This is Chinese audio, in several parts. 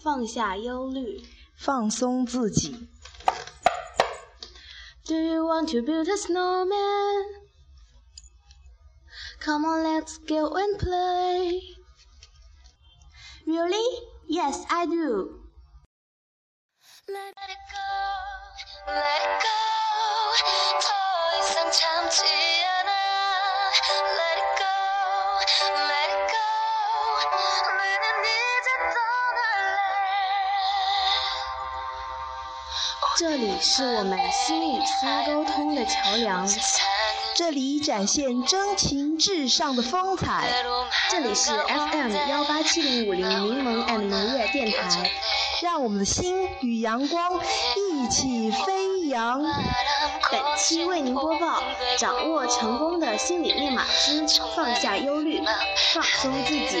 放下忧虑，放松自己。Do you want to build a snowman? Come on, let's go and play. Really? Yes, I do. Let it go, let it go. Toys and Let it go, let it go. A donut. 这里是我们心与心沟通的桥梁这里展现真情至上的风采这里是 fm 幺八七零五零柠檬 and 农业电台让我们的心与阳光一起飞扬本期为您播报掌握成功的心理密码之放下忧虑放松自己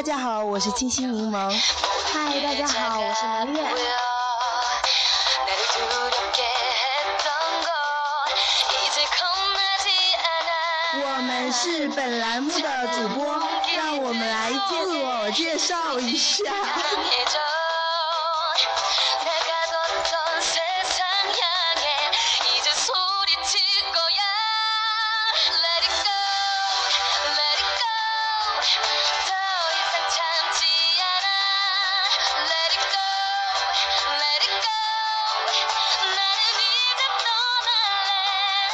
大家好，我是清新柠檬。嗨，大家好，我是蓝月。我们是本栏目的主播，让我们来自我介绍一下。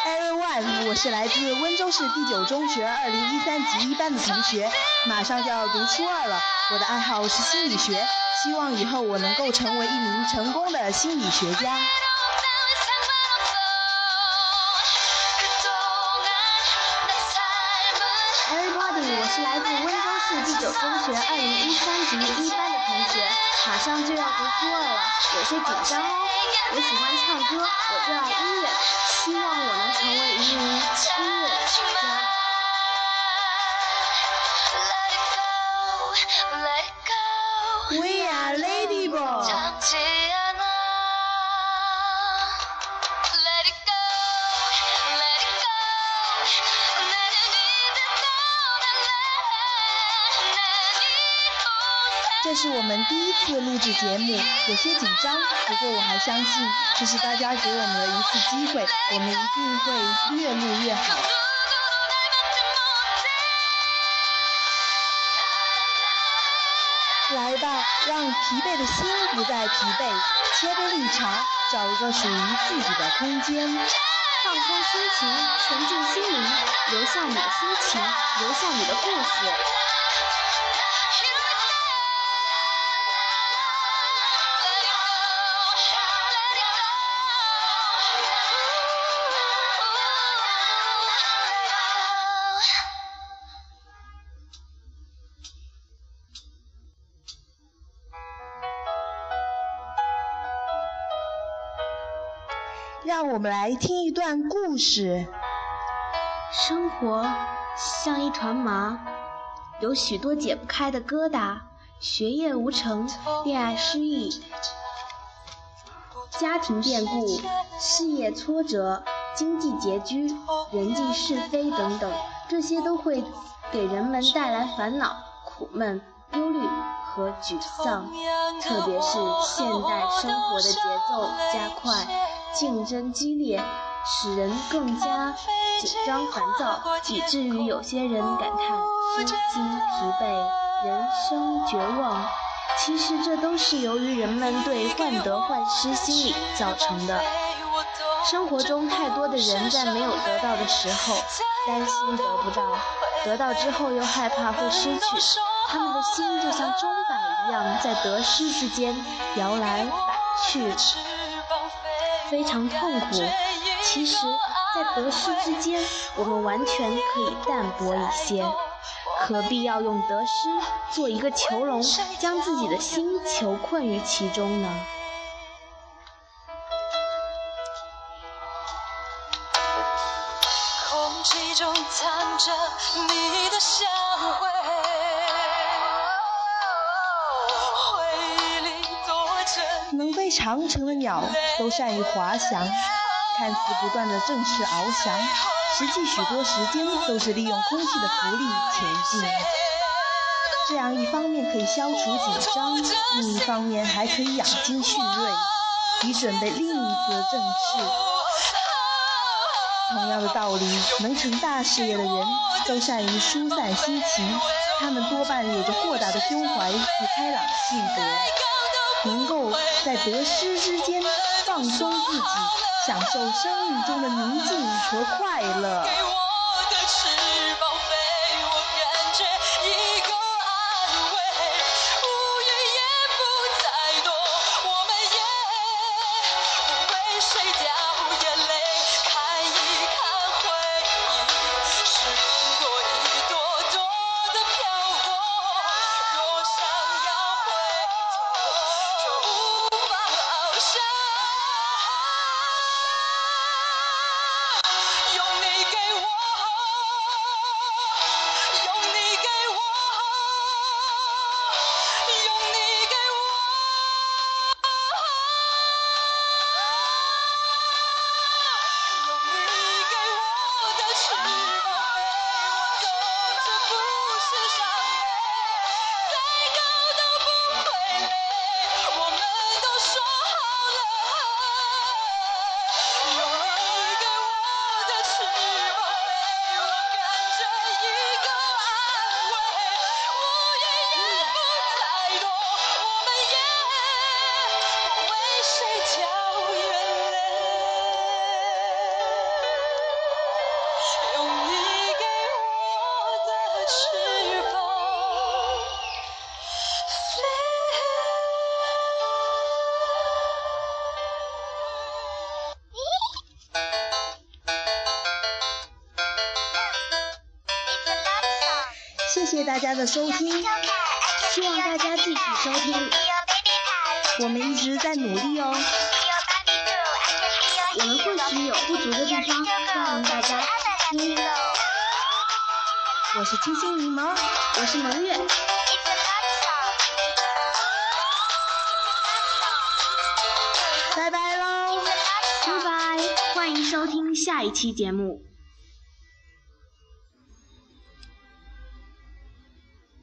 Everyone，我是来自温州市第九中学二零一三级一班的同学，马上就要读初二了。我的爱好是心理学，希望以后我能够成为一名成功的心理学家。Everybody，我是来自温州市第九中学二零一三级一班。马上就要读初二了，有些紧张哦。我喜欢唱歌，我热爱音乐，希望我能成为一名音乐家。We are Ladyball。这是我们第一次录制节目，有些紧张。不过我还相信，这是大家给我们的一次机会，我们一定会越录越好。来吧，让疲惫的心不再疲惫，切杯绿茶，找一个属于自己的空间，放松心情，沉静心灵，留下你的心情，留下你的故事。让我们来听一段故事。生活像一团麻，有许多解不开的疙瘩，学业无成，恋爱失意，家庭变故，事业挫折，经济拮据，人际是非等等，这些都会给人们带来烦恼、苦闷、忧虑和沮丧。特别是现代生活的节奏加快，竞争激烈，使人更加紧张烦躁，以至于有些人感叹身心疲惫、人生绝望。其实这都是由于人们对患得患失心理造成的。生活中太多的人在没有得到的时候担心得不到，得到之后又害怕会失去，他们的心就像钟摆一样在得失之间摇来摆去，非常痛苦。其实，在得失之间，我们完全可以淡泊一些，何必要用得失做一个囚笼，将自己的心囚困于其中呢？空气中藏着你的香味，长城的鸟都善于滑翔，看似不断的正翅翱翔，实际许多时间都是利用空气的浮力前进。这样一方面可以消除紧张，另一方面还可以养精蓄锐，以准备另一则正事。同样的道理，能成大事业的人都善于疏散心情，他们多半有着豁达的胸怀与开朗性格，能够在得失之间放松自己，享受生命中的宁静和快乐。谢谢大家的收听，希望大家继续收听，我们一直在努力哦。我们或许有不足的地方，欢迎大家听。我是清新柠檬，我是萌月，拜拜喽。拜拜，欢迎收听下一期节目。